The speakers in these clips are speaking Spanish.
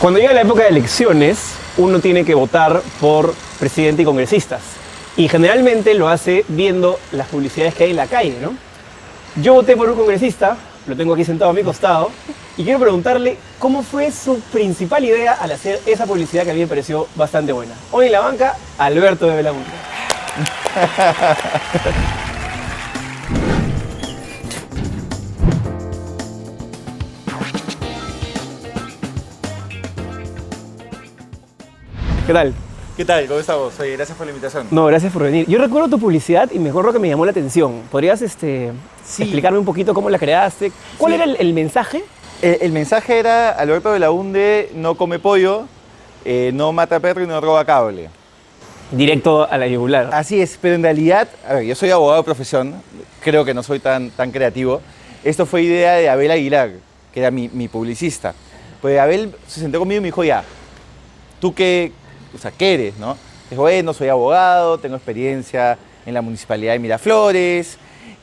Cuando llega la época de elecciones, uno tiene que votar por presidente y congresistas. Y generalmente lo hace viendo las publicidades que hay en la calle, ¿no? Yo voté por un congresista, lo tengo aquí sentado a mi costado, y quiero preguntarle cómo fue su principal idea al hacer esa publicidad que a mí me pareció bastante buena. Hoy en la banca, Alberto de Belaunte. ¿Qué tal? ¿Qué tal? ¿Cómo estamos? Oye, gracias por la invitación. No, gracias por venir. Yo recuerdo tu publicidad y me acuerdo que me llamó la atención. ¿Podrías este, Sí. explicarme un poquito cómo la creaste? ¿Cuál Sí. era el, el mensaje? El, el mensaje era, Alberto de la Hunde no come pollo, eh, no mata perro y no roba cable. Directo a la yugular. Así es, pero en realidad, a ver, yo soy abogado de profesión, creo que no soy tan, tan creativo. Esto fue idea de Abel Aguilar, que era mi, mi publicista. Pues Abel se sentó conmigo y me dijo, ya, ¿tú qué, o sea, qué eres, no? Dijo, bueno, soy abogado, tengo experiencia en la municipalidad de Miraflores.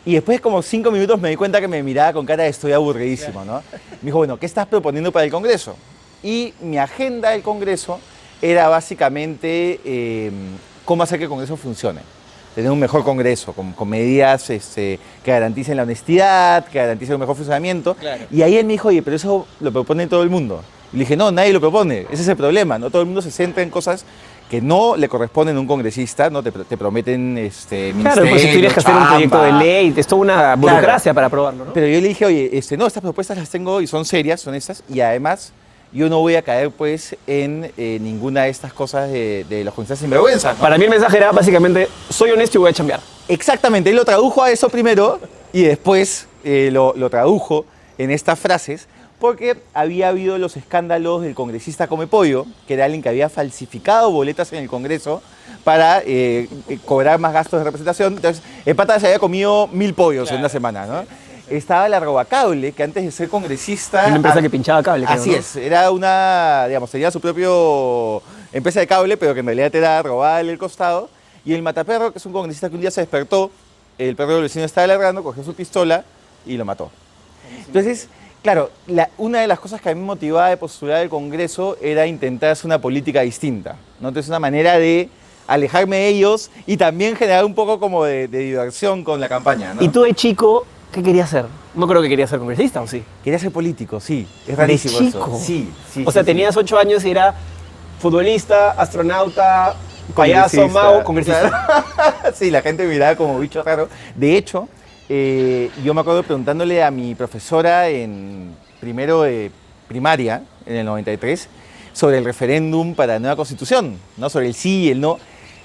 Y después, como cinco minutos, me di cuenta que me miraba con cara de estoy aburridísimo, ¿no? Me dijo, bueno, ¿qué estás proponiendo para el Congreso? Y mi agenda del Congreso era básicamente eh, cómo hacer que el Congreso funcione. Tener un mejor Congreso, con, con medidas este, que garanticen la honestidad, que garanticen un mejor funcionamiento. Claro. Y ahí él me dijo, oye, pero eso lo propone todo el mundo. Y le dije, no, nadie lo propone, ese es el problema, ¿no? Todo el mundo se centra en cosas que no le corresponden a un congresista, ¿no? Te, te prometen este, Claro, pues si tuvieras que hacer un proyecto de ley, es toda una burocracia para aprobarlo, ¿no? Pero yo le dije, oye, este, no, estas propuestas las tengo y son serias, son estas, y además yo no voy a caer pues en eh, ninguna de estas cosas de, de los congresistas sinvergüenza. ¿no? Para mí el mensaje era básicamente, soy honesto y voy a chambear. Exactamente, él lo tradujo a eso primero y después eh, lo, lo tradujo en estas frases porque había habido los escándalos del congresista Come Pollo, que era alguien que había falsificado boletas en el Congreso para eh, eh, cobrar más gastos de representación. Entonces, el pata se había comido mil pollos en una semana, ¿no? Estaba la Robacable, que antes de ser congresista... Una empresa que pinchaba cable, creo, Así ¿no? es, era una, digamos, tenía su propio empresa de cable, pero que en realidad era robarle el costado. Y el mataperro, que es un congresista que un día se despertó, el perro del vecino estaba ladrando, cogió su pistola y lo mató. Entonces, claro, la- una de las cosas que a mí me motivaba de postular al Congreso era intentar hacer una política distinta. ¿no? Entonces, una manera de alejarme de ellos y también generar un poco como de, de diversión con la campaña. ¿no? Y tú de chico, ¿qué querías ser? No creo que querías ser congresista, ¿o sí? Quería ser político, sí. Es rarísimo eso. chico? Sí, sí. o sea, sí, tenías ocho años y era futbolista, astronauta, payaso, mago, congresista. sí, la gente me miraba como bicho raro. De hecho, eh, yo me acuerdo preguntándole a mi profesora en primero de primaria, en el 93, sobre el referéndum para la nueva constitución, ¿no? sobre el sí y el no.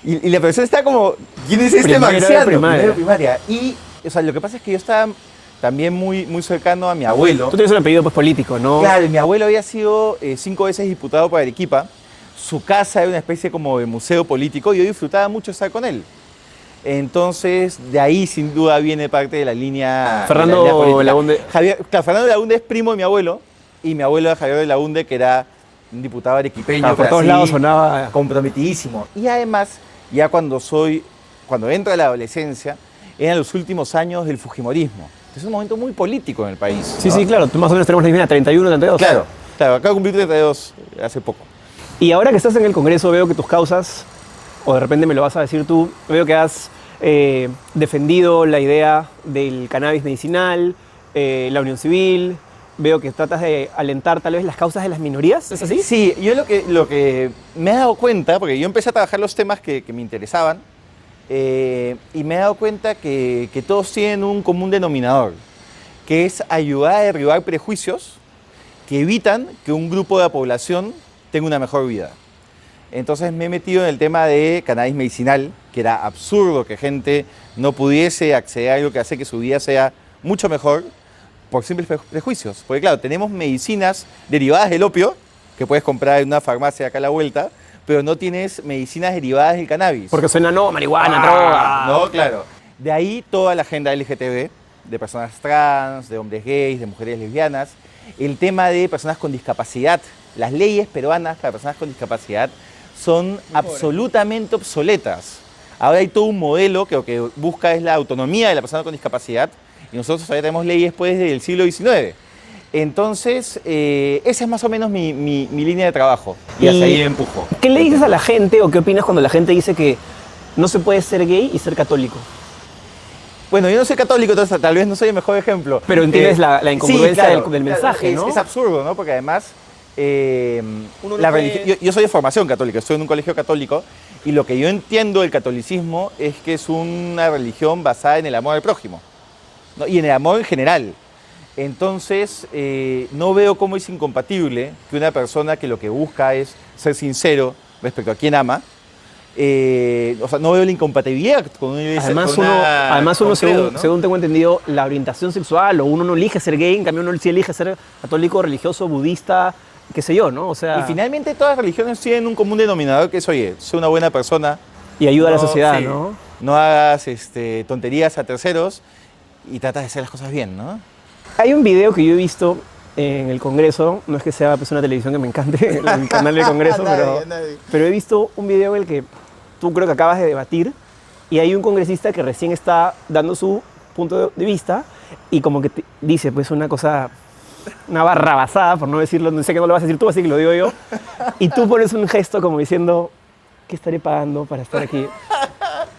Y, y la profesora está como, ¿quién es este Primero de marciano? primaria. Primaria. Y, o sea, lo que pasa es que yo estaba también muy, muy cercano a mi abuelo. Tú tienes un apellido pues político, ¿no? Claro, mi abuelo había sido eh, cinco veces diputado por Arequipa. Su casa era una especie como de museo político y yo disfrutaba mucho estar con él. Entonces, de ahí sin duda viene parte de la línea. Fernando de la línea política. Launde. Javier, claro, Fernando Launde es primo de mi abuelo y mi abuelo era Javier de Launde, que era un diputado arequipeño. Ah, por todos lados sonaba. comprometidísimo. Y además, ya cuando soy, cuando entro a la adolescencia, eran los últimos años del Fujimorismo. Es un momento muy político en el país. Sí, ¿no? sí, claro. Tú más o menos tenemos la misma, 31, 32. Claro, claro, acabo de cumplir 32 hace poco. Y ahora que estás en el Congreso, veo que tus causas, o de repente me lo vas a decir tú, veo que has eh, defendido la idea del cannabis medicinal, eh, la unión civil, veo que tratas de alentar tal vez las causas de las minorías, ¿es así? Sí, yo lo que, me he dado cuenta, porque yo empecé a trabajar los temas que, que me interesaban, eh, y me he dado cuenta que, que todos tienen un común denominador, que es ayudar a derribar prejuicios que evitan que un grupo de la población tenga una mejor vida. Entonces me he metido en el tema de cannabis medicinal, que era absurdo que gente no pudiese acceder a algo que hace que su vida sea mucho mejor por simples pre- prejuicios. Porque claro, tenemos medicinas derivadas del opio, que puedes comprar en una farmacia acá a la vuelta, pero no tienes medicinas derivadas del cannabis. Porque suena, no, marihuana, Ah, droga. No, claro. De ahí toda la agenda LGTB, de personas trans, de hombres gays, de mujeres lesbianas. El tema de personas con discapacidad. Las leyes peruanas para personas con discapacidad son absolutamente obsoletas. Ahora hay todo un modelo que lo que busca es la autonomía de la persona con discapacidad y nosotros todavía tenemos leyes pues desde el siglo XIX. Entonces, eh, esa es más o menos mi, mi- mi línea de trabajo. Y, Y- hacia ahí empujo. ¿Qué le dices a la gente o qué opinas cuando la gente dice que no se puede ser gay y ser católico? Bueno, yo no soy católico, entonces tal vez no soy el mejor ejemplo. Pero entiendes Eh, la- la incongruencia sí, del- del mensaje, es, ¿no? Es absurdo, ¿no? Porque además, eh, Uno no la puede- religi- yo, yo soy de formación católica, estoy en un colegio católico, y lo que yo entiendo del catolicismo es que es una religión basada en el amor al prójimo, ¿no? y en el amor en general. Entonces, eh, no veo cómo es incompatible que una persona que lo que busca es ser sincero respecto a quien ama, eh, o sea, no veo la incompatibilidad con una Además con uno, una- además con uno según tengo entendido, la orientación sexual, o uno no elige ser gay, en cambio uno sí elige ser católico, religioso, budista, qué sé yo, ¿no? O sea, Y finalmente todas las religiones tienen un común denominador que es, oye, sé una buena persona. y ayuda a la no- sociedad, sí, ¿no? No hagas este, tonterías a terceros y trata de hacer las cosas bien, ¿no? Hay un video que yo he visto en el Congreso, no es que sea pues, una televisión que me encante, el canal del Congreso, Nadie, pero, nadie. pero he visto un video en el que tú creo que acabas de debatir y hay un congresista que recién está dando su punto de vista y como que te dice pues una cosa, una barrabasada, por no decirlo, no sé que no lo vas a decir tú, así que lo digo yo, y tú pones un gesto como diciendo, ¿qué estaré pagando para estar aquí?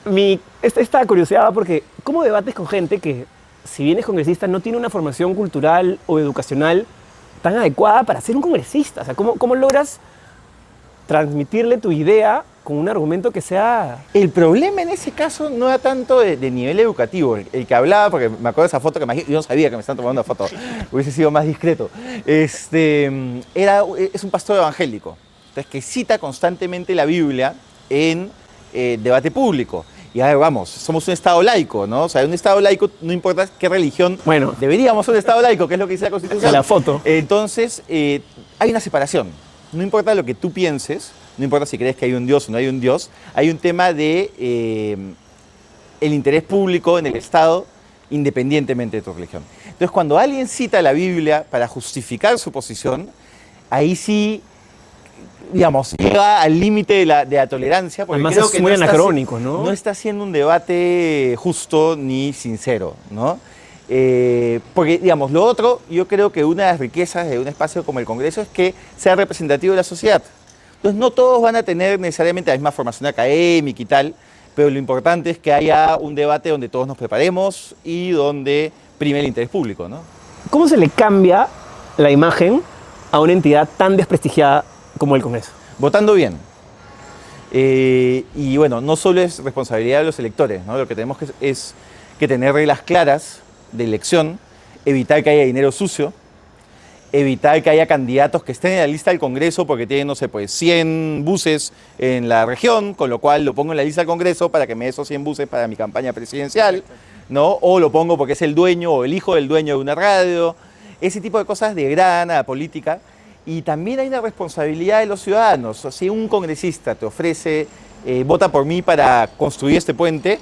Mi, esta, curiosidad porque, ¿cómo debates con gente que, si bien es congresista, no tiene una formación cultural o educacional tan adecuada para ser un congresista? O sea, ¿cómo, cómo logras transmitirle tu idea con un argumento que sea... El problema en ese caso no era tanto de, de nivel educativo. El, el que hablaba, porque me acuerdo de esa foto que me, yo no sabía que me están tomando una foto, hubiese sido más discreto. Este, era, es un pastor evangélico, entonces que cita constantemente la Biblia en eh, debate público. Y a ver, vamos, somos un Estado laico, ¿no? O sea, un Estado laico no importa qué religión. Bueno. deberíamos ser un Estado laico, que es lo que dice la Constitución. La foto. Entonces, eh, hay una separación. No importa lo que tú pienses, no importa si crees que hay un Dios o no hay un Dios, hay un tema de eh, el interés público en el Estado independientemente de tu religión. Entonces, cuando alguien cita la Biblia para justificar su posición, ahí sí, digamos, llega al límite de la, de la tolerancia. porque Además creo es que muy está haci- anacrónico, ¿no? No está haciendo un debate justo ni sincero, ¿no? Eh, porque, digamos, lo otro, yo creo que una de las riquezas de un espacio como el Congreso es que sea representativo de la sociedad. Entonces, no todos van a tener necesariamente la misma formación académica y tal, pero lo importante es que haya un debate donde todos nos preparemos y donde prime el interés público, ¿no? ¿Cómo se le cambia la imagen a una entidad tan desprestigiada como el Congreso? Votando bien. Eh, y bueno, no solo es responsabilidad de los electores, ¿no? lo que tenemos que, es que tener reglas claras de elección, evitar que haya dinero sucio, evitar que haya candidatos que estén en la lista del Congreso porque tienen, no sé, pues 100 buses en la región, con lo cual lo pongo en la lista del Congreso para que me dé esos 100 buses para mi campaña presidencial, ¿no? O lo pongo porque es el dueño o el hijo del dueño de una radio, ese tipo de cosas de grana política. Y también hay una responsabilidad de los ciudadanos. Si un congresista te ofrece, eh, vota por mí para construir este puente,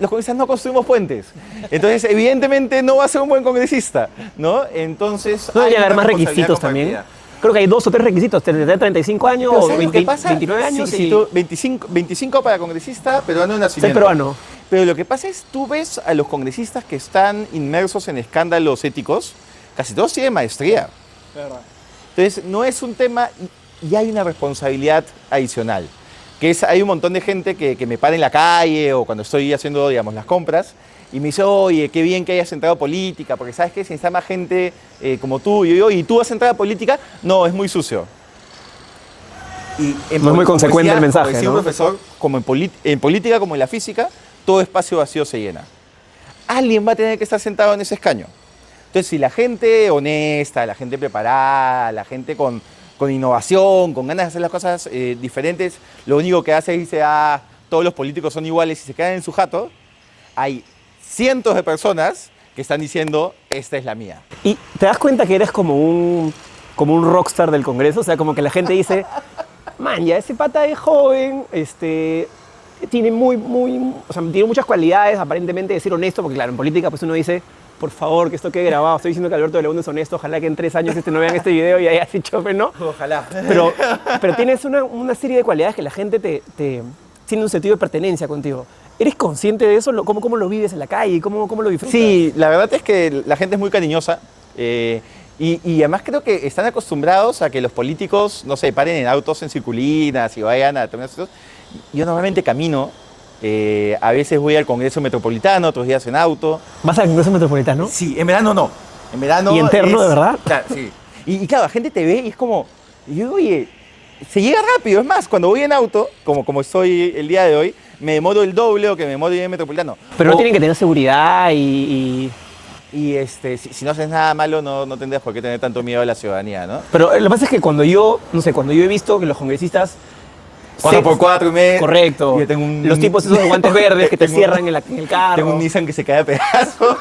los congresistas no construimos puentes. Entonces, evidentemente no va a ser un buen congresista, ¿no? Entonces... ¿No debería haber más requisitos también? Creo que hay dos o tres requisitos, tener 35 años o ¿sabes lo 20 que pasa? 29 años Sí, y tú, 25, 25 para congresista, peruano de nacimiento. peruano. Pero lo que pasa es, tú ves a los congresistas que están inmersos en escándalos éticos, casi todos tienen maestría. Entonces, no es un tema, y hay una responsabilidad adicional, que es, hay un montón de gente que, que me para en la calle o cuando estoy haciendo, digamos, las compras, y me dice, oye, qué bien que hayas entrado a política, porque sabes que se necesita más gente eh, como tú, y yo digo, ¿y tú has entrado a política? No, es muy sucio. Y en No es muy consecuente el mensaje, como decía ¿no? un profesor, como en, en política como en la física, todo espacio vacío se llena. Alguien va a tener que estar sentado en ese escaño. Entonces, si la gente honesta, la gente preparada, la gente con, con innovación, con ganas de hacer las cosas eh, diferentes, lo único que hace es dice, ah, todos los políticos son iguales y se quedan en su jato, hay cientos de personas que están diciendo, esta es la mía. Y te das cuenta que eres como un, como un rockstar del Congreso, o sea, como que la gente dice, man, ya ese pata es joven, este, tiene muy, muy, o sea, tiene muchas cualidades, aparentemente de ser honesto, porque claro, en política pues uno dice, por favor, que esto quede grabado, estoy diciendo que Alberto de León es honesto, ojalá que en tres años este no vean este video y haya dicho, pero no. Ojalá. Pero, pero tienes una, una serie de cualidades que la gente te, te- tiene un sentido de pertenencia contigo. ¿Eres consciente de eso? ¿Cómo, cómo lo vives en la calle? ¿Cómo, cómo lo disfrutas? Sí, la verdad es que la gente es muy cariñosa. eh, Y, y además creo que están acostumbrados a que los políticos, no sé, paren en autos en circulinas y vayan a determinados sitios. Yo normalmente camino, eh, a veces voy al Congreso Metropolitano, otros días en auto. ¿Vas al Congreso Metropolitano? Sí, en verano no. En verano ¿Y interno, de verdad? Claro, sí. Y, y claro, la gente te ve y es como, y yo digo, oye, se llega rápido. Es más, cuando voy en auto, como, como estoy el día de hoy, me demoro el doble o que me demoro en Metropolitano. Pero no tienen que tener seguridad y... y- Y este, si, si no haces nada malo, no, no tendrías por qué tener tanto miedo a la ciudadanía, ¿no? Pero lo que pasa es que cuando yo, no sé, cuando yo he visto que los congresistas... Cuatro se- por cuatro y medio. Correcto. Yo tengo un- Los tipos esos de guantes verdes que te Tengo- cierran en, la- en el carro. Tengo un Nissan que se cae a pedazos.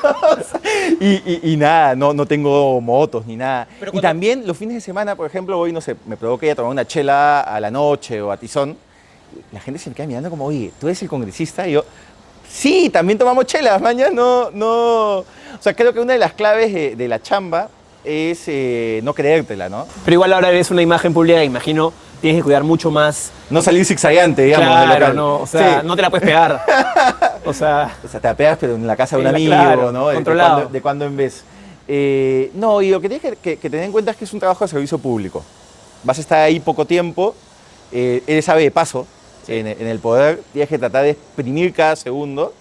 y, y- y nada, no, no tengo motos ni nada. Pero y cuando- también los fines de semana, por ejemplo, voy, no sé, me provoca ir a tomar una chela a la noche o a tizón. La gente se me queda mirando como, oye, ¿tú eres el congresista? Y yo, sí, también tomamos chelas, mañana no, no. O sea, creo que una de las claves de, de la chamba es eh, no creértela, ¿no? Pero igual ahora eres una imagen pública, imagino, tienes que cuidar mucho más. No salir zigzagueante, digamos. claro, local. no, o sea, Sí. no te la puedes pegar. o sea, O sea, te la pegas, pero en la casa de un amigo, claro, ¿no? De, controlado. cuando, de cuando en vez. Eh, no, y lo que tienes que, que- que tener en cuenta es que es un trabajo de servicio público. Vas a estar ahí poco tiempo, eh, eres ave de paso en, en el poder, tienes que tratar de exprimir cada segundo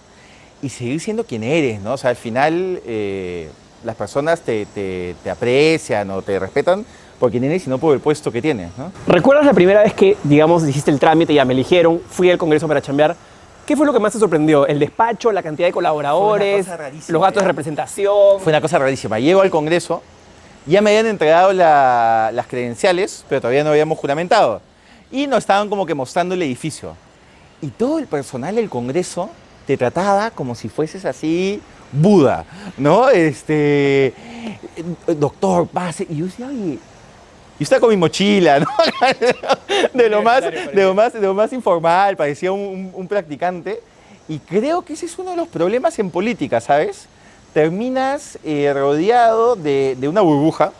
y seguir siendo quien eres, ¿no? O sea, al final eh, las personas te, te- te aprecian o te respetan por quien eres y no por el puesto que tienes, ¿no? ¿recuerdas la primera vez que, digamos, hiciste el trámite, ya me eligieron, fui al Congreso para chambear? ¿Qué fue lo que más te sorprendió? ¿El despacho, la cantidad de colaboradores, cosa rarísima, los gastos de ya. representación? Fue una cosa rarísima. Llego al Congreso, ya me habían entregado la- las credenciales, pero todavía no habíamos juramentado. Y nos estaban como que mostrando el edificio. Y todo el personal del Congreso te trataba como si fueses así Buda, ¿no? Este, doctor, pase. Y yo decía, oye, estaba con mi mochila, ¿no? de, lo más, de, lo más, de lo más informal, parecía un, practicante. Y creo que ese es uno de los problemas en política, ¿sabes? Terminas eh, rodeado de, de una burbuja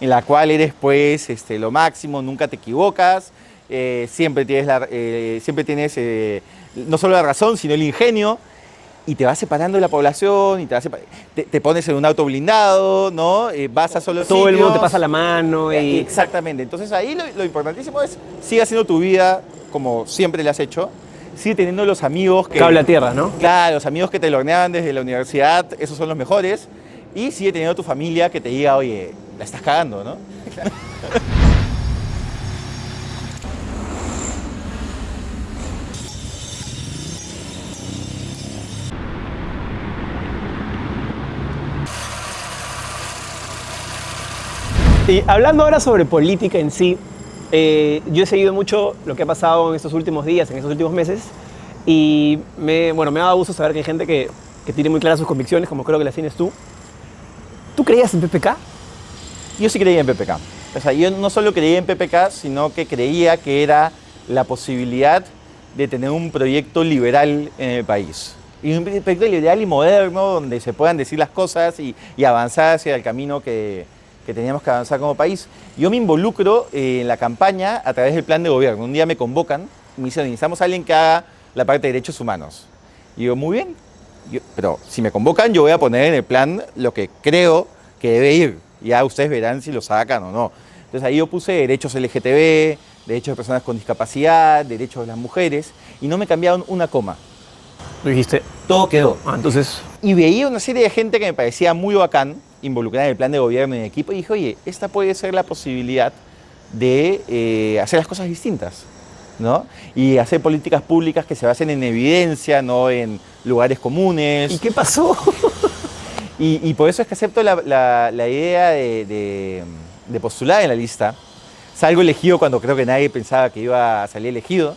en la cual eres pues este, lo máximo, nunca te equivocas, eh, siempre tienes, la- eh, siempre tienes no solo la razón, sino el ingenio, y te vas separando de la población, y te, vas te, te pones en un auto blindado, ¿no? Eh, vas a solo Todo el mundo te pasa la mano y... Exactamente. Entonces ahí lo, lo importantísimo es sigue haciendo tu vida como siempre le has hecho. Sigue teniendo los amigos que. Cable a tierra, ¿no? Claro, los amigos que te lorneaban desde la universidad, esos son los mejores. Y sigue teniendo tu familia que te diga, oye, la estás cagando, ¿no? Y hablando ahora sobre política en sí, eh, yo he seguido mucho lo que ha pasado en estos últimos días, en estos últimos meses, y me, bueno, me ha dado gusto saber que hay gente que, que tiene muy claras sus convicciones, como creo que las tienes tú. ¿Tú creías en PPK? Yo sí creía en PPK. O sea, yo no solo creía en PPK, sino que creía que era la posibilidad de tener un proyecto liberal en el país. Y un proyecto liberal y moderno donde se puedan decir las cosas y, y avanzar hacia el camino que, que teníamos que avanzar como país. Yo me involucro eh, en la campaña a través del plan de gobierno. Un día me convocan y me dicen, necesitamos a alguien que haga la parte de derechos humanos. Y yo, muy bien, yo- pero si me convocan, yo voy a poner en el plan lo que creo que debe ir. Ya ustedes verán si lo sacan o no. Entonces ahí yo puse derechos LGTB, derechos de personas con discapacidad, derechos de las mujeres, y no me cambiaron una coma. Tú dijiste, Todo quedó. ah, entonces, Y veía una serie de gente que me parecía muy bacán, involucrada en el plan de gobierno y en el equipo, y dije, oye, esta puede ser la posibilidad de eh, hacer las cosas distintas, ¿no? Y hacer políticas públicas que se basen en evidencia, no en lugares comunes. ¿y qué pasó? Y, y por eso es que acepto la, la- la idea de, de- de postular en la lista. Salgo elegido cuando creo que nadie pensaba que iba a salir elegido.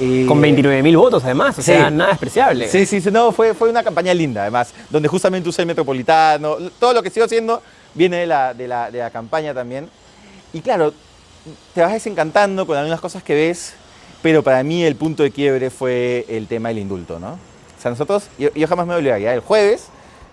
Eh, Con 29 mil votos, además, o Sí. sea, nada despreciable. Sí, sí, sí, no, fue, fue una campaña linda, además, donde justamente usé el metropolitano. Todo lo que sigo haciendo viene de la, de la, de la campaña también. Y claro, te vas desencantando con algunas cosas que ves, pero para mí el punto de quiebre fue el tema del indulto, ¿no? O sea, nosotros, yo, yo jamás me olvidaría, el jueves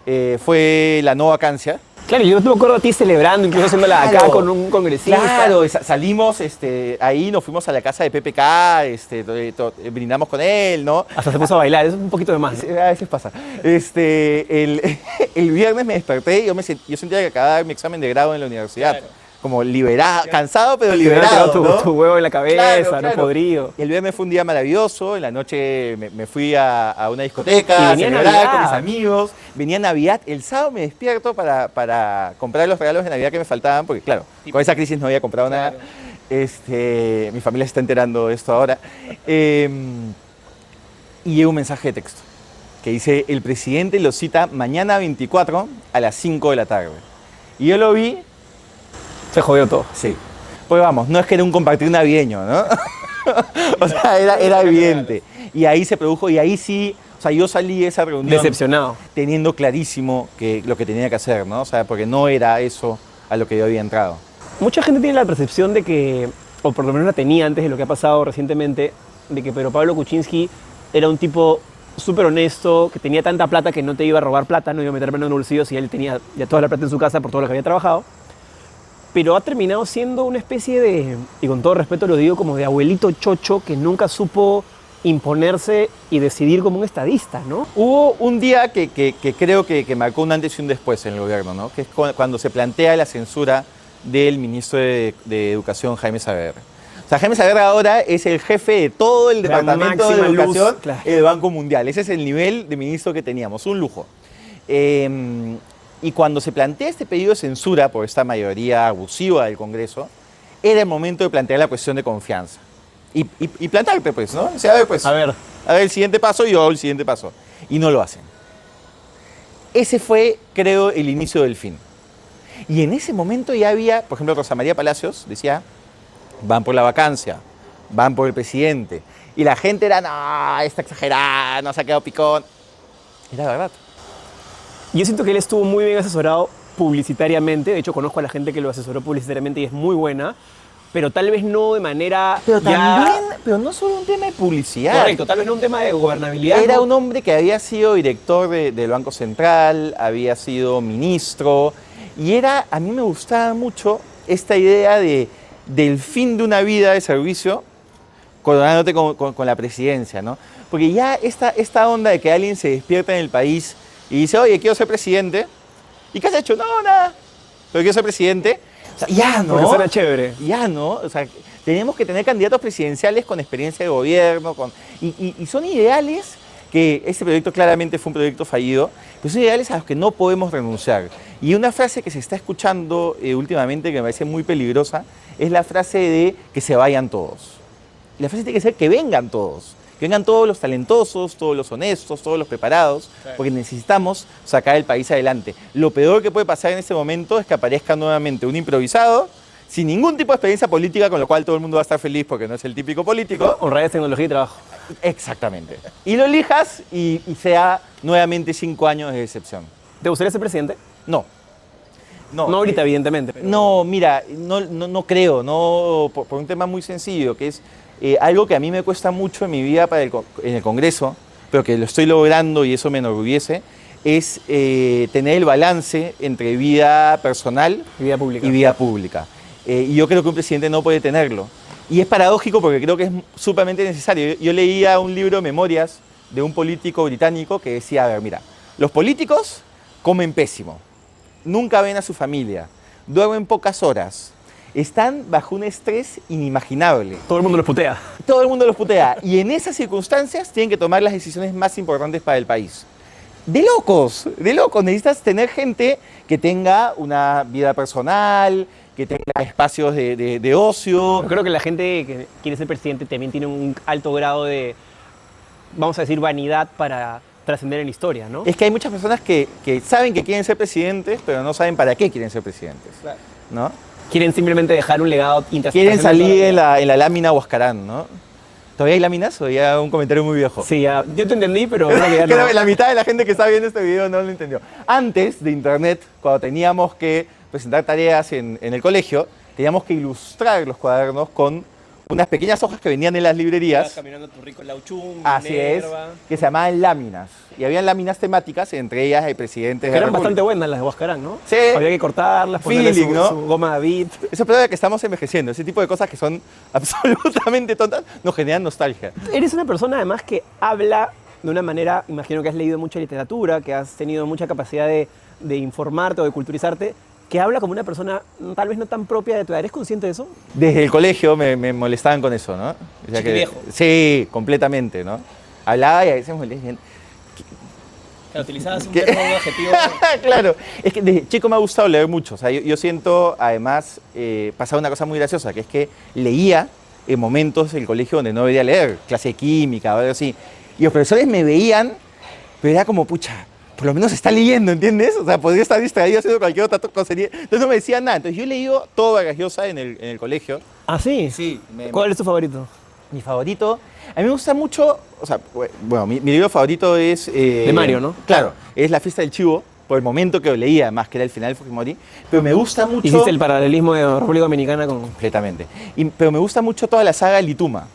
eh, fue la no vacancia Claro, yo me acuerdo a ti celebrando, incluso haciéndola acá con un congresista. Claro, sa- salimos este, ahí, nos fuimos a la casa de PPK, este, to- to- brindamos con él, ¿no? Hasta se puso a bailar, eso es un poquito de más. Sí, A veces pasa. Este, el, el viernes me desperté y yo, me sent- yo sentía que acababa de dar mi examen de grado en la universidad. Claro. Como liberado, cansado pero liberado. tu, ¿no? tu huevo en la cabeza, Claro, no claro. podrido. El viernes fue un día maravilloso, en la noche me, me fui a, a una discoteca, a celebrar Navidad. con mis amigos, venía Navidad, el sábado me despierto para, para comprar los regalos de Navidad que me faltaban, porque claro, con esa crisis no había comprado nada. Este, mi familia se está enterando de esto ahora. Eh, y llega un mensaje de texto que dice, el presidente lo cita mañana 24 a las 5 de la tarde. Y yo lo vi Se jodió todo. Sí. Pues vamos, no es que era un compartir navideño, ¿no? o sea, era, era evidente. Y ahí se produjo, y ahí sí, o sea, yo salí de esa reunión Decepcionado. teniendo clarísimo que lo que tenía que hacer, ¿no? O sea, porque no era eso a lo que yo había entrado. Mucha gente tiene la percepción de que, o por lo menos la tenía antes de lo que ha pasado recientemente, de que Pedro Pablo Kuczynski era un tipo súper honesto, que tenía tanta plata que no te iba a robar plata, no iba a meter mano en el bolsillo si él tenía ya toda la plata en su casa por todo lo que había trabajado. Pero ha terminado siendo una especie de, y con todo respeto lo digo, como de abuelito chocho que nunca supo imponerse y decidir como un estadista, ¿no? Hubo un día que, que- que creo que, que marcó un antes y un después en el gobierno, ¿no? Que es cu- cuando se plantea la censura del ministro de, de Educación, Jaime Saavedra. O sea, Jaime Saavedra ahora es el jefe de todo el La departamento de máxima luz, educación claro. del Banco Mundial. Ese es el nivel de ministro que teníamos, un lujo. Eh, y cuando se plantea este pedido de censura por esta mayoría abusiva del Congreso, era el momento de plantear la cuestión de confianza. Y, y, pues, ¿no? O sea, a ver, pues, A ver, a ver el siguiente paso y yo hago el siguiente paso. Y no lo hacen. Ese fue, creo, el inicio del fin. Y en ese momento ya había, por ejemplo, Rosa María Palacios decía, van por la vacancia, van por el presidente. Y la gente era, no, está exagerada, no se ha quedado picón. Era verdad. Yo siento que él estuvo muy bien asesorado publicitariamente. De hecho, conozco a la gente que lo asesoró publicitariamente y es muy buena. Pero tal vez no de manera. Pero ya- también, pero no solo un tema de publicidad. Correcto, tal vez no un tema de gobernabilidad. Era ¿no? un hombre que había sido director de- del Banco Central, había sido ministro, y era, a mí me gustaba mucho esta idea de, del fin de una vida de servicio coronándote con, con- con la presidencia, ¿no? Porque ya esta, esta onda de que alguien se despierta en el país y dice, oye, quiero ser presidente, ¿y qué has hecho? No, nada, pero quiero ser presidente. O sea, ya no. Porque chévere. Ya no, o sea, tenemos que tener candidatos presidenciales con experiencia de gobierno, con, y, y- y son ideales que este proyecto claramente fue un proyecto fallido, pero son ideales a los que no podemos renunciar. Y una frase que se está escuchando eh, últimamente que me parece muy peligrosa es la frase de que se vayan todos. La frase tiene que ser que vengan todos. Que vengan todos los talentosos, todos los honestos, todos los preparados, porque necesitamos sacar el país adelante. Lo peor que puede pasar en este momento es que aparezca nuevamente un improvisado, sin ningún tipo de experiencia política, con lo cual todo el mundo va a estar feliz porque no es el típico político. Honradez, tecnología y trabajo. Exactamente. Y lo elijas y, y sea nuevamente cinco años de decepción. ¿Te gustaría ser presidente? No. No, No ahorita, evidentemente. pero- No, mira, no, no, no creo, no, por, por un tema muy sencillo, que es eh, algo que a mí me cuesta mucho en mi vida para el co- en el Congreso, pero que lo estoy logrando y eso me enorgullece, es eh, tener el balance entre vida personal Vida pública. y vida pública. Eh, y yo creo que un presidente no puede tenerlo. Y es paradójico porque creo que es sumamente necesario. Yo, yo leía un libro, Memorias, de un político británico que decía, a ver, mira, los políticos comen pésimo, nunca ven a su familia, duermen pocas horas, están bajo un estrés inimaginable. Todo el mundo los putea. Todo el mundo los putea. Y en esas circunstancias tienen que tomar las decisiones más importantes para el país. De locos, de locos. Necesitas tener gente que tenga una vida personal, que tenga espacios de, de- de ocio. Yo creo que la gente que quiere ser presidente también tiene un alto grado de, vamos a decir, vanidad para trascender en la historia, ¿no? Es que hay muchas personas que, que saben que quieren ser presidentes, pero no saben para qué quieren ser presidentes. ¿no? Quieren simplemente dejar un legado. Quieren salir en la, en la lámina Huascarán, ¿no? ¿Todavía hay láminas o ya un comentario muy viejo? Sí, ya, yo te entendí, pero creo que ya Creo no. que la mitad de la gente que está viendo este video no lo entendió. Antes de internet, cuando teníamos que presentar tareas en, en el colegio, teníamos que ilustrar los cuadernos con unas pequeñas hojas que venían en las librerías. caminando tu rico lauchum, Así es, que se llamaban láminas. Y habían láminas temáticas, entre ellas el presidente de Que eran bastante buenas las de Huascarán, ¿no? Sí. Había que cortarlas, ponerle Feeling, su, ¿no? su goma de bit. Eso prueba de que estamos envejeciendo. Ese tipo de cosas que son absolutamente tontas nos generan nostalgia. Eres una persona además que habla de una manera, imagino que has leído mucha literatura, que has tenido mucha capacidad de, de informarte o de culturizarte, que habla como una persona tal vez no tan propia de tu edad. ¿Eres consciente de eso? Desde el colegio me, me molestaban con eso, ¿no? O sea que- Chiquiviejo. sí, completamente, ¿no? Hablaba y a veces me molestaban. Claro, utilizabas un adjetivo. claro, es que desde chico me ha gustado leer mucho. O sea, yo, yo siento, además, eh, pasaba una cosa muy graciosa, que es que leía en momentos del colegio donde no debería leer, clase de química o algo así. Y los profesores me veían, pero era como, pucha, por lo menos está leyendo, ¿entiendes? O sea, podría estar distraído haciendo cualquier otra cosería. Entonces no me decían nada. Entonces yo he leído todo Vargas en el, en el colegio. ¿Ah, sí? Sí, me- ¿Cuál es tu favorito? Mi favorito, a mí me gusta mucho, o sea, bueno, mi, mi libro favorito es... eh, De Mario, ¿no? Claro, es La fiesta del chivo, por el momento que lo leía, además que era el final de Fujimori, pero me gusta mucho... Hiciste el paralelismo de República Dominicana con... Completamente. Y- pero me gusta mucho toda la saga Lituma.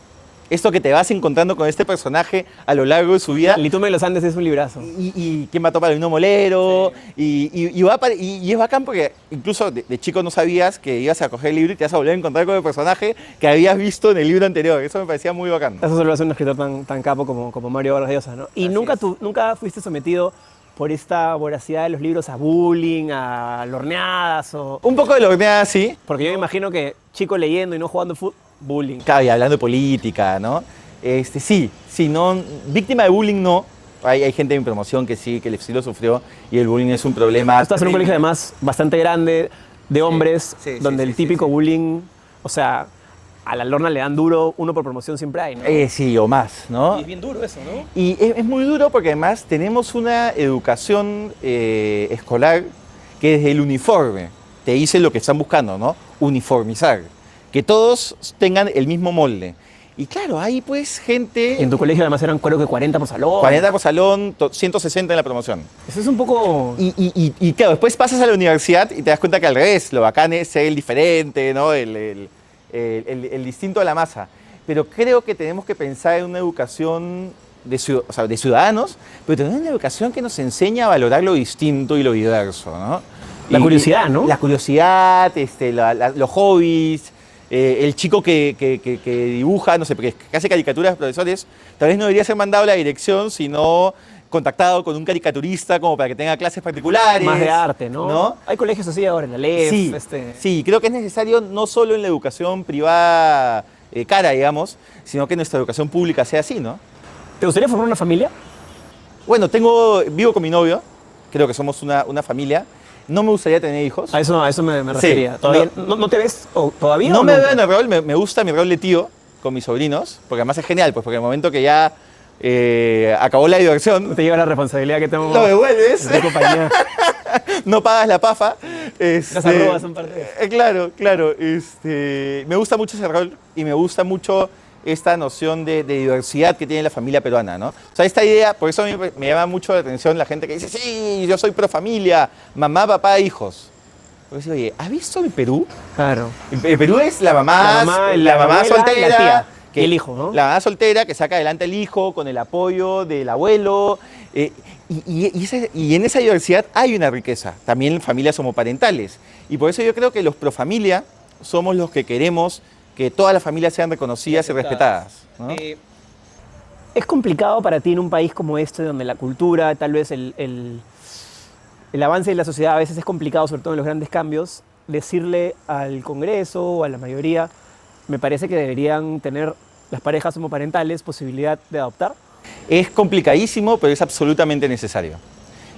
Esto que te vas encontrando con este personaje a lo largo de su vida. Litume de los Andes es un librazo. Y, y quién mató para el molero. Y, y- y va para- y- y es bacán porque incluso de, de chico no sabías que ibas a coger el libro y te vas a volver a encontrar con el personaje que habías visto en el libro anterior. Eso me parecía muy bacán. Eso solo lo hace un escritor tan, tan capo como, como Mario Vargas Llosa, ¿no? Y Así nunca, nunca fuiste sometido por esta voracidad de los libros a bullying, a lorneadas o... Un poco de lo que así. Porque yo me imagino que chico leyendo y no jugando fútbol, bullying. Claro, y hablando de política, ¿no? Este, sí, sí, no, víctima de bullying no. Hay, hay gente en mi promoción que sí, que sí lo sufrió y el bullying es un problema. Estás en un colegio además bastante grande, de hombres, sí, sí, donde sí, el típico sí. bullying, o sea, a la lorna le dan duro, uno por promoción siempre hay, ¿no? Eh, sí, o más, ¿no? Y es bien duro eso, ¿no? Y es, es muy duro porque además tenemos una educación eh, escolar que desde el uniforme te dice lo que están buscando, ¿no? Uniformizar. Que todos tengan el mismo molde. Y claro, hay pues gente... En tu colegio además eran creo que 40 por salón. 40 por salón, to- 160 en la promoción. Eso es un poco... Y, y- y- y, claro, después pasas a la universidad y te das cuenta que al revés, lo bacán es ser el diferente, ¿no? el, el- el- el- el distinto a la masa. Pero creo que tenemos que pensar en una educación de, ciu- o sea, de ciudadanos, pero también una educación que nos enseña a valorar lo distinto y lo diverso. ¿no? La Y- curiosidad, ¿no? La curiosidad, este, la- la- los hobbies. Eh, el chico que, que- que- que dibuja, no sé, que hace caricaturas, profesores, tal vez no debería ser mandado a la dirección, sino contactado con un caricaturista como para que tenga clases particulares. Más de arte, ¿no? ¿no? Hay colegios así ahora, en la LEF, Sí, este... sí, creo que es necesario no solo en la educación privada eh, cara, digamos, sino que nuestra educación pública sea así, ¿no? ¿Te gustaría formar una familia? Bueno, tengo, vivo con mi novio, creo que somos una, una familia. No me gustaría tener hijos. A eso, a eso me, refería. ¿Todavía, no. no te ves o, todavía? No o me nunca? veo en el rol, me, me gusta mi rol de tío con mis sobrinos, porque además es genial, pues porque en el momento que ya eh, acabó la diversión, Te lleva la responsabilidad que tengo lo devuelves, de compañía. no pagas la pafa. este, Las arrobas son parte de- eh, Claro, claro. Este, me gusta mucho ese rol y me gusta mucho esta noción de, de diversidad que tiene la familia peruana, ¿no? O sea, esta idea, por eso a mí me, llama mucho la atención la gente que dice, sí, yo soy pro familia, mamá, papá, hijos. Porque oye, ¿has visto el Perú? Claro. El, el Perú es la mamá, La mamá, la mamá abuela y la soltera. tía. Y el hijo, ¿no? La mamá soltera que saca adelante al hijo con el apoyo del abuelo. eh, y, y- y ese- y en esa diversidad hay una riqueza, también familias homoparentales. Y por eso yo creo que los pro familia somos los que queremos que todas las familias sean reconocidas y respetadas. ¿no? Eh, es complicado para ti en un país como este, donde la cultura, tal vez el, el- el avance de la sociedad a veces es complicado, sobre todo en los grandes cambios, decirle al Congreso o a la mayoría, me parece que deberían tener las parejas homoparentales posibilidad de adoptar. Es complicadísimo, pero es absolutamente necesario.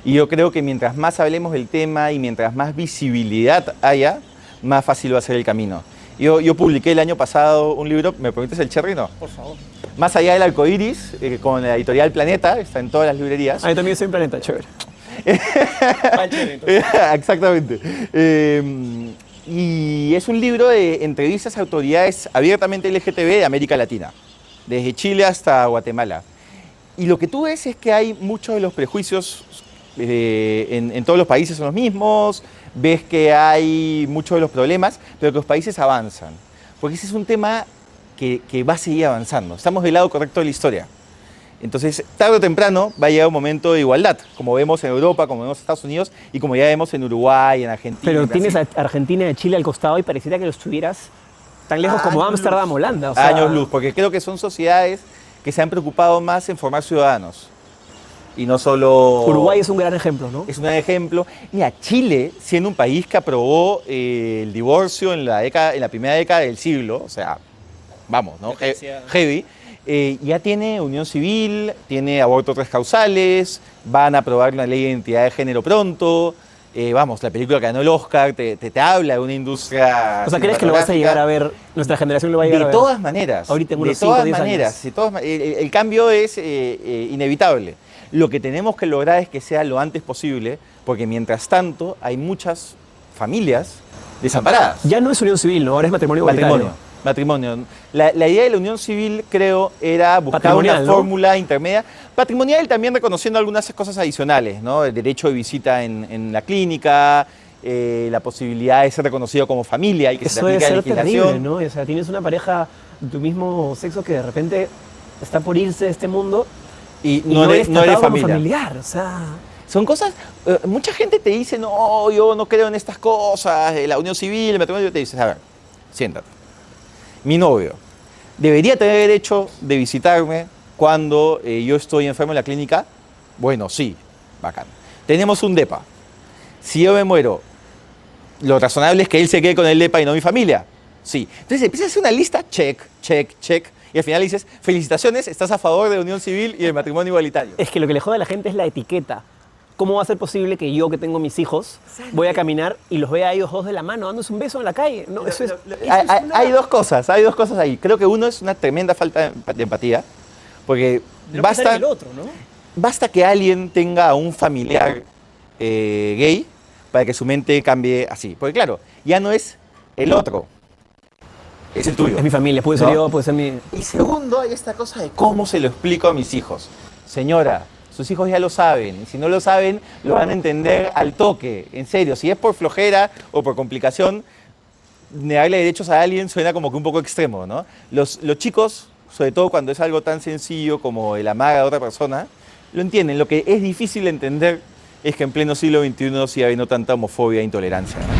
Y yo creo que mientras más hablemos del tema y mientras más visibilidad haya, más fácil va a ser el camino. Yo, yo publiqué el año pasado un libro, ¿me permites el cherry? No. Por favor. Más allá del arco iris, eh, con la editorial Planeta, está en todas las librerías. Ah, yo también soy planeta, chévere. Exactamente. Eh, y es un libro de entrevistas a autoridades abiertamente LGTB de América Latina, desde Chile hasta Guatemala. Y lo que tú ves es que hay muchos de los prejuicios eh, en, en todos los países son los mismos, ves que hay muchos de los problemas, pero que los países avanzan. Porque ese es un tema que, que va a seguir avanzando. Estamos del lado correcto de la historia. Entonces, tarde o temprano va a llegar un momento de igualdad, como vemos en Europa, como vemos en Estados Unidos y como ya vemos en Uruguay, en Argentina. Pero en tienes a Argentina y Chile al costado y pareciera que los tuvieras tan lejos como Años Ámsterdam, luz. Holanda. o sea, Años luz, porque creo que son sociedades que se han preocupado más en formar ciudadanos. Y no solo... Uruguay es un gran ejemplo, ¿no? Es un ejemplo. Mira, Chile, siendo un país que aprobó eh, el divorcio en la, década, en la primera década del siglo, o sea, vamos, ¿no? He- Heavy, eh, ya tiene unión civil, tiene aborto tres causales, van a aprobar una ley de identidad de género pronto. eh, vamos, la película que ganó el Oscar te, te- te habla de una industria. O sea, ¿crees que lo vas a llegar a ver? Nuestra generación lo va a llegar De a ver. todas maneras. Ahorita en de unos cinco, todas maneras. de todas ma- el, cambio es eh, eh, inevitable. Lo que tenemos que lograr es que sea lo antes posible, porque mientras tanto hay muchas familias desamparadas. Ya no es unión civil, ¿no? Ahora es matrimonio. Matrimonio. Matrimonio. La, la idea de la unión civil, creo, era buscar una ¿no? fórmula intermedia. Patrimonial también reconociendo algunas cosas adicionales, ¿no? El derecho de visita en, en la clínica, eh, la posibilidad de ser reconocido como familia y que se Eso debe aplique la legislación. terrible, ¿no? O sea, tienes una pareja de tu mismo sexo que de repente está por irse de este mundo Y y no, eres, no eres familiar. O sea, Son cosas, eh, mucha gente te dice, no, yo no creo en estas cosas, de la unión civil, el matrimonio, te dices, a ver, siéntate. Mi novio debería tener derecho de visitarme cuando eh, yo estoy enfermo en la clínica. Bueno, sí, bacán. Tenemos un DEPA. Si yo me muero, lo razonable es que él se quede con el DEPA y no mi familia. Sí. Entonces empiezas a hacer una lista, check, check, check, y al final dices, felicitaciones, estás a favor de la unión civil y del matrimonio igualitario. es que lo que le jode a la gente es la etiqueta. ¿Cómo va a ser posible que yo, que tengo mis hijos, voy a caminar y los vea a ellos dos de la mano dándose un beso en la calle? No, eso es, eso hay, es una- hay dos cosas, hay dos cosas ahí. Creo que uno es una tremenda falta de empa- de empatía, porque basta, el otro, ¿no? basta que alguien tenga a un familiar eh, gay para que su mente cambie así. Porque claro, ya no es el otro, es el tuyo. Es mi familia, puede ser ¿No? yo, puede ser mi... Y segundo, hay esta cosa de cómo se lo explico a mis hijos. Señora, sus hijos ya lo saben. Y si no lo saben, lo van a entender al toque. En serio, si es por flojera o por complicación, negarle derechos a alguien suena como que un poco extremo, ¿no? Los, los chicos, sobre todo cuando es algo tan sencillo como el amar a otra persona, lo entienden. Lo que es difícil de entender es que en pleno siglo XXI siga habiendo tanta homofobia e intolerancia. ¿no?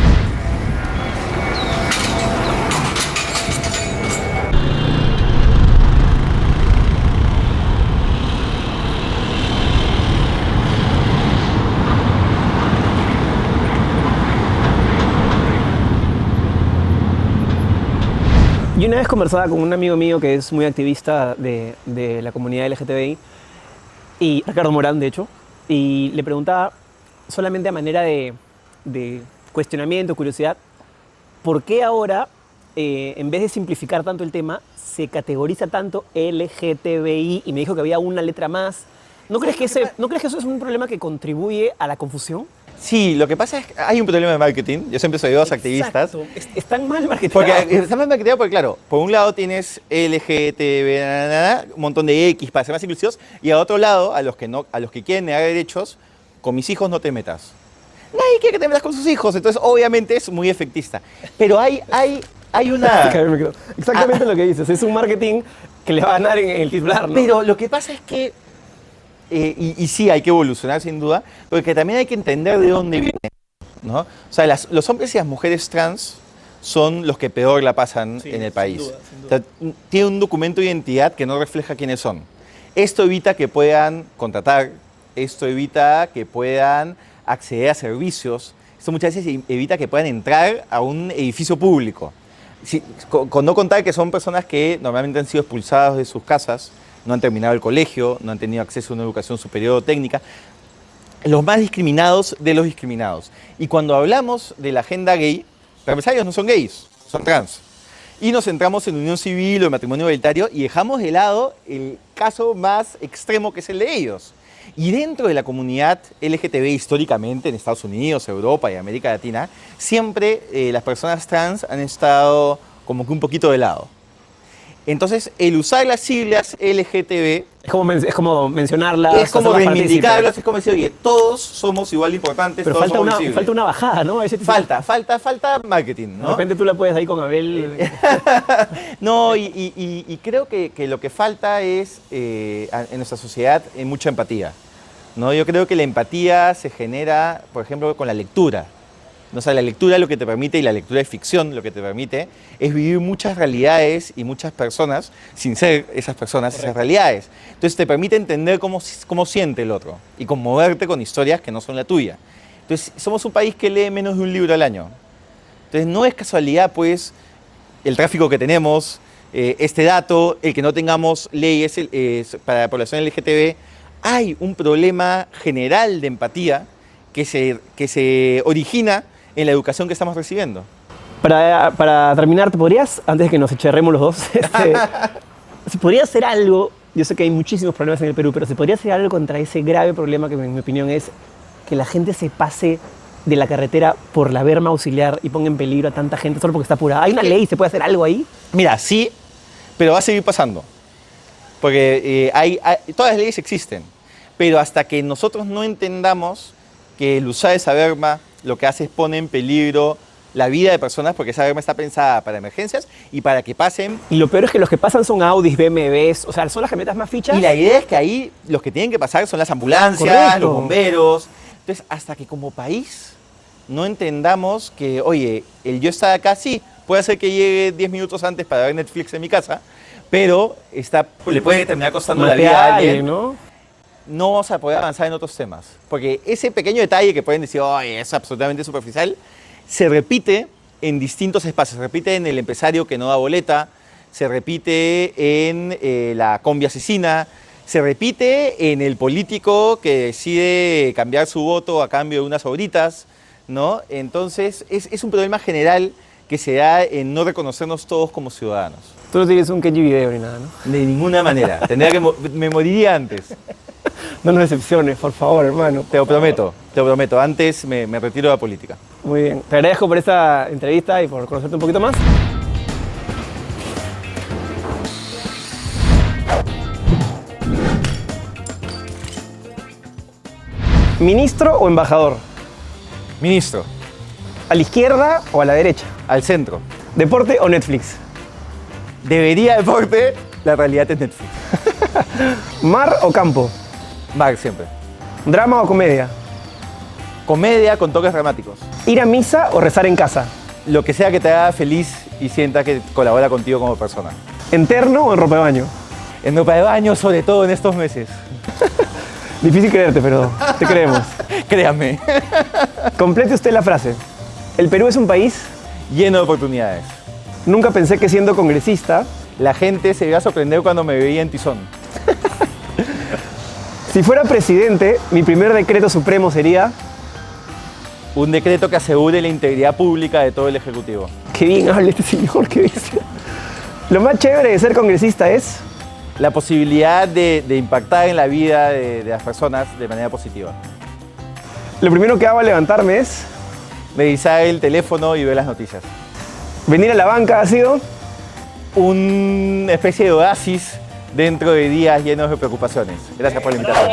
Yo una vez conversaba con un amigo mío que es muy activista de, de la comunidad LGTBI, y Ricardo Morán, de hecho, y le preguntaba solamente a manera de, de cuestionamiento, curiosidad, ¿por qué ahora, eh, en vez de simplificar tanto el tema, se categoriza tanto LGTBI? Y me dijo que había una letra más. ¿No crees que, ese, ¿no crees que eso es un problema que contribuye a la confusión? Sí, lo que pasa es que hay un problema de marketing. Yo siempre soy de los activistas. Están mal marketeados. Porque está mal marketeado porque, claro, por un lado tienes LGTB, un montón de X para ser más inclusivos, y a otro lado, a los que, no, a los que quieren negar derechos, con mis hijos no te metas. Nadie quiere que te metas con sus hijos, entonces obviamente es muy efectista. Pero hay, hay, hay una... Exactamente lo que dices. Es un marketing que le va a ganar en el titular, ¿no? Pero lo que pasa es que, eh, y, y sí hay que evolucionar sin duda, porque también hay que entender de dónde viene. ¿no? O sea, las- los hombres y las mujeres trans son los que peor la pasan Sí, en el sin país. duda, sin duda. O sea, tiene un documento de identidad que no refleja quiénes son. Esto evita que puedan contratar, esto evita que puedan acceder a servicios, esto muchas veces evita que puedan entrar a un edificio público. Si- con, con no contar que son personas que normalmente han sido expulsadas de sus casas, no han terminado el colegio, no han tenido acceso a una educación superior o técnica, los más discriminados de los discriminados. Y cuando hablamos de la agenda gay, para no son gays, son trans. Y nos centramos en unión civil o en matrimonio igualitario y dejamos de lado el caso más extremo que es el de ellos. Y dentro de la comunidad LGTB históricamente en Estados Unidos, Europa y América Latina, siempre eh, las personas trans han estado como que un poquito de lado. Entonces, el usar las siglas LGTB Es como, men- es como mencionarlas. es como hacerlas reivindicarlos, es como decir, oye, todos somos igual de importantes, Pero todos falta somos una, visibles. falta una bajada, ¿no? Ese tipo- falta, falta, falta marketing, De ¿no? repente tú la puedes ahí con Abel. No, y, y- y- y creo que, que lo que falta es eh, en nuestra sociedad eh, mucha empatía. ¿no? Yo creo que la empatía se genera, por ejemplo, con la lectura. O sea, la lectura lo que te permite, y la lectura de ficción lo que te permite, es vivir muchas realidades y muchas personas sin ser esas personas, esas realidades. Entonces te permite entender cómo, cómo siente el otro y conmoverte con historias que no son la tuya. Entonces, somos un país que lee menos de un libro al año. Entonces, no es casualidad, pues, el tráfico que tenemos, eh, este dato, el que no tengamos leyes eh, para la población LGTB, hay un problema general de empatía que se, que se origina en la educación que estamos recibiendo. Para, para terminar, ¿te podrías, antes de que nos echarremos los dos, este, si podría hacer algo? Yo sé que hay muchísimos problemas en el Perú, pero ¿se podría hacer algo contra ese grave problema que, en mi opinión, es que la gente se pase de la carretera por la berma auxiliar y ponga en peligro a tanta gente solo porque está apurada? ¿Hay una ley? ¿Se puede hacer algo ahí? Mira, sí, pero va a seguir pasando. Porque eh, hay, hay- todas las leyes existen, pero hasta que nosotros no entendamos que el usar esa berma lo que hace es poner en peligro la vida de personas, porque esa berma está pensada para emergencias y para que pasen. Y lo peor es que los que pasan son Audis, BMWs, o sea, son las camionetas más fichas. Y la idea es que ahí los que tienen que pasar son las ambulancias, Correcto. los bomberos. Entonces, hasta que como país no entendamos que, oye, el yo estar acá sí, puede hacer que llegue 10 minutos antes para ver Netflix en mi casa, pero está, le puede terminar costando la vida a alguien. ¿no? No vamos a poder avanzar en otros temas. Porque ese pequeño detalle que pueden decir, es absolutamente superficial, se repite en distintos espacios. Se repite en el empresario que no da boleta, se repite en eh, la combi asesina, se repite en el político que decide cambiar su voto a cambio de unas obritas, ¿no? Entonces, es, es un problema general que se da en no reconocernos todos como ciudadanos. Tú no tienes un Kenji video ni nada, ¿no? De ninguna manera. Tendría que me moriría antes. No nos decepciones, por favor, hermano. Te lo prometo, te lo prometo. Antes me, me retiro de la política. Muy bien. Te agradezco por esta entrevista y por conocerte un poquito más. ¿Ministro o embajador? Ministro, ¿A la izquierda o a la derecha? al centro. ¿Deporte o Netflix? Debería deporte, la realidad es Netflix. ¿Mar o campo? Mark siempre. ¿Drama o comedia? Comedia con toques dramáticos. ¿Ir a misa o rezar en casa? Lo que sea que te haga feliz y sienta que colabora contigo como persona. ¿Interno o en ropa de baño? En ropa de baño, sobre todo en estos meses. Difícil creerte, pero te creemos. Créame. Complete usted la frase. El Perú es un país. Lleno de oportunidades. Nunca pensé que siendo congresista, La gente se iba a sorprender cuando me veía en Tizón. Si fuera presidente, mi primer decreto supremo sería. Un decreto que asegure la integridad pública de todo el Ejecutivo. Qué bien habla este señor, qué dice. Lo más chévere de ser congresista es. La posibilidad de, de impactar en la vida de, de las personas de manera positiva. Lo primero que hago al levantarme es. Revisar el teléfono y ver las noticias. Venir a la banca ha sido. Una especie de oasis dentro de días llenos de preocupaciones. Gracias por la invitación.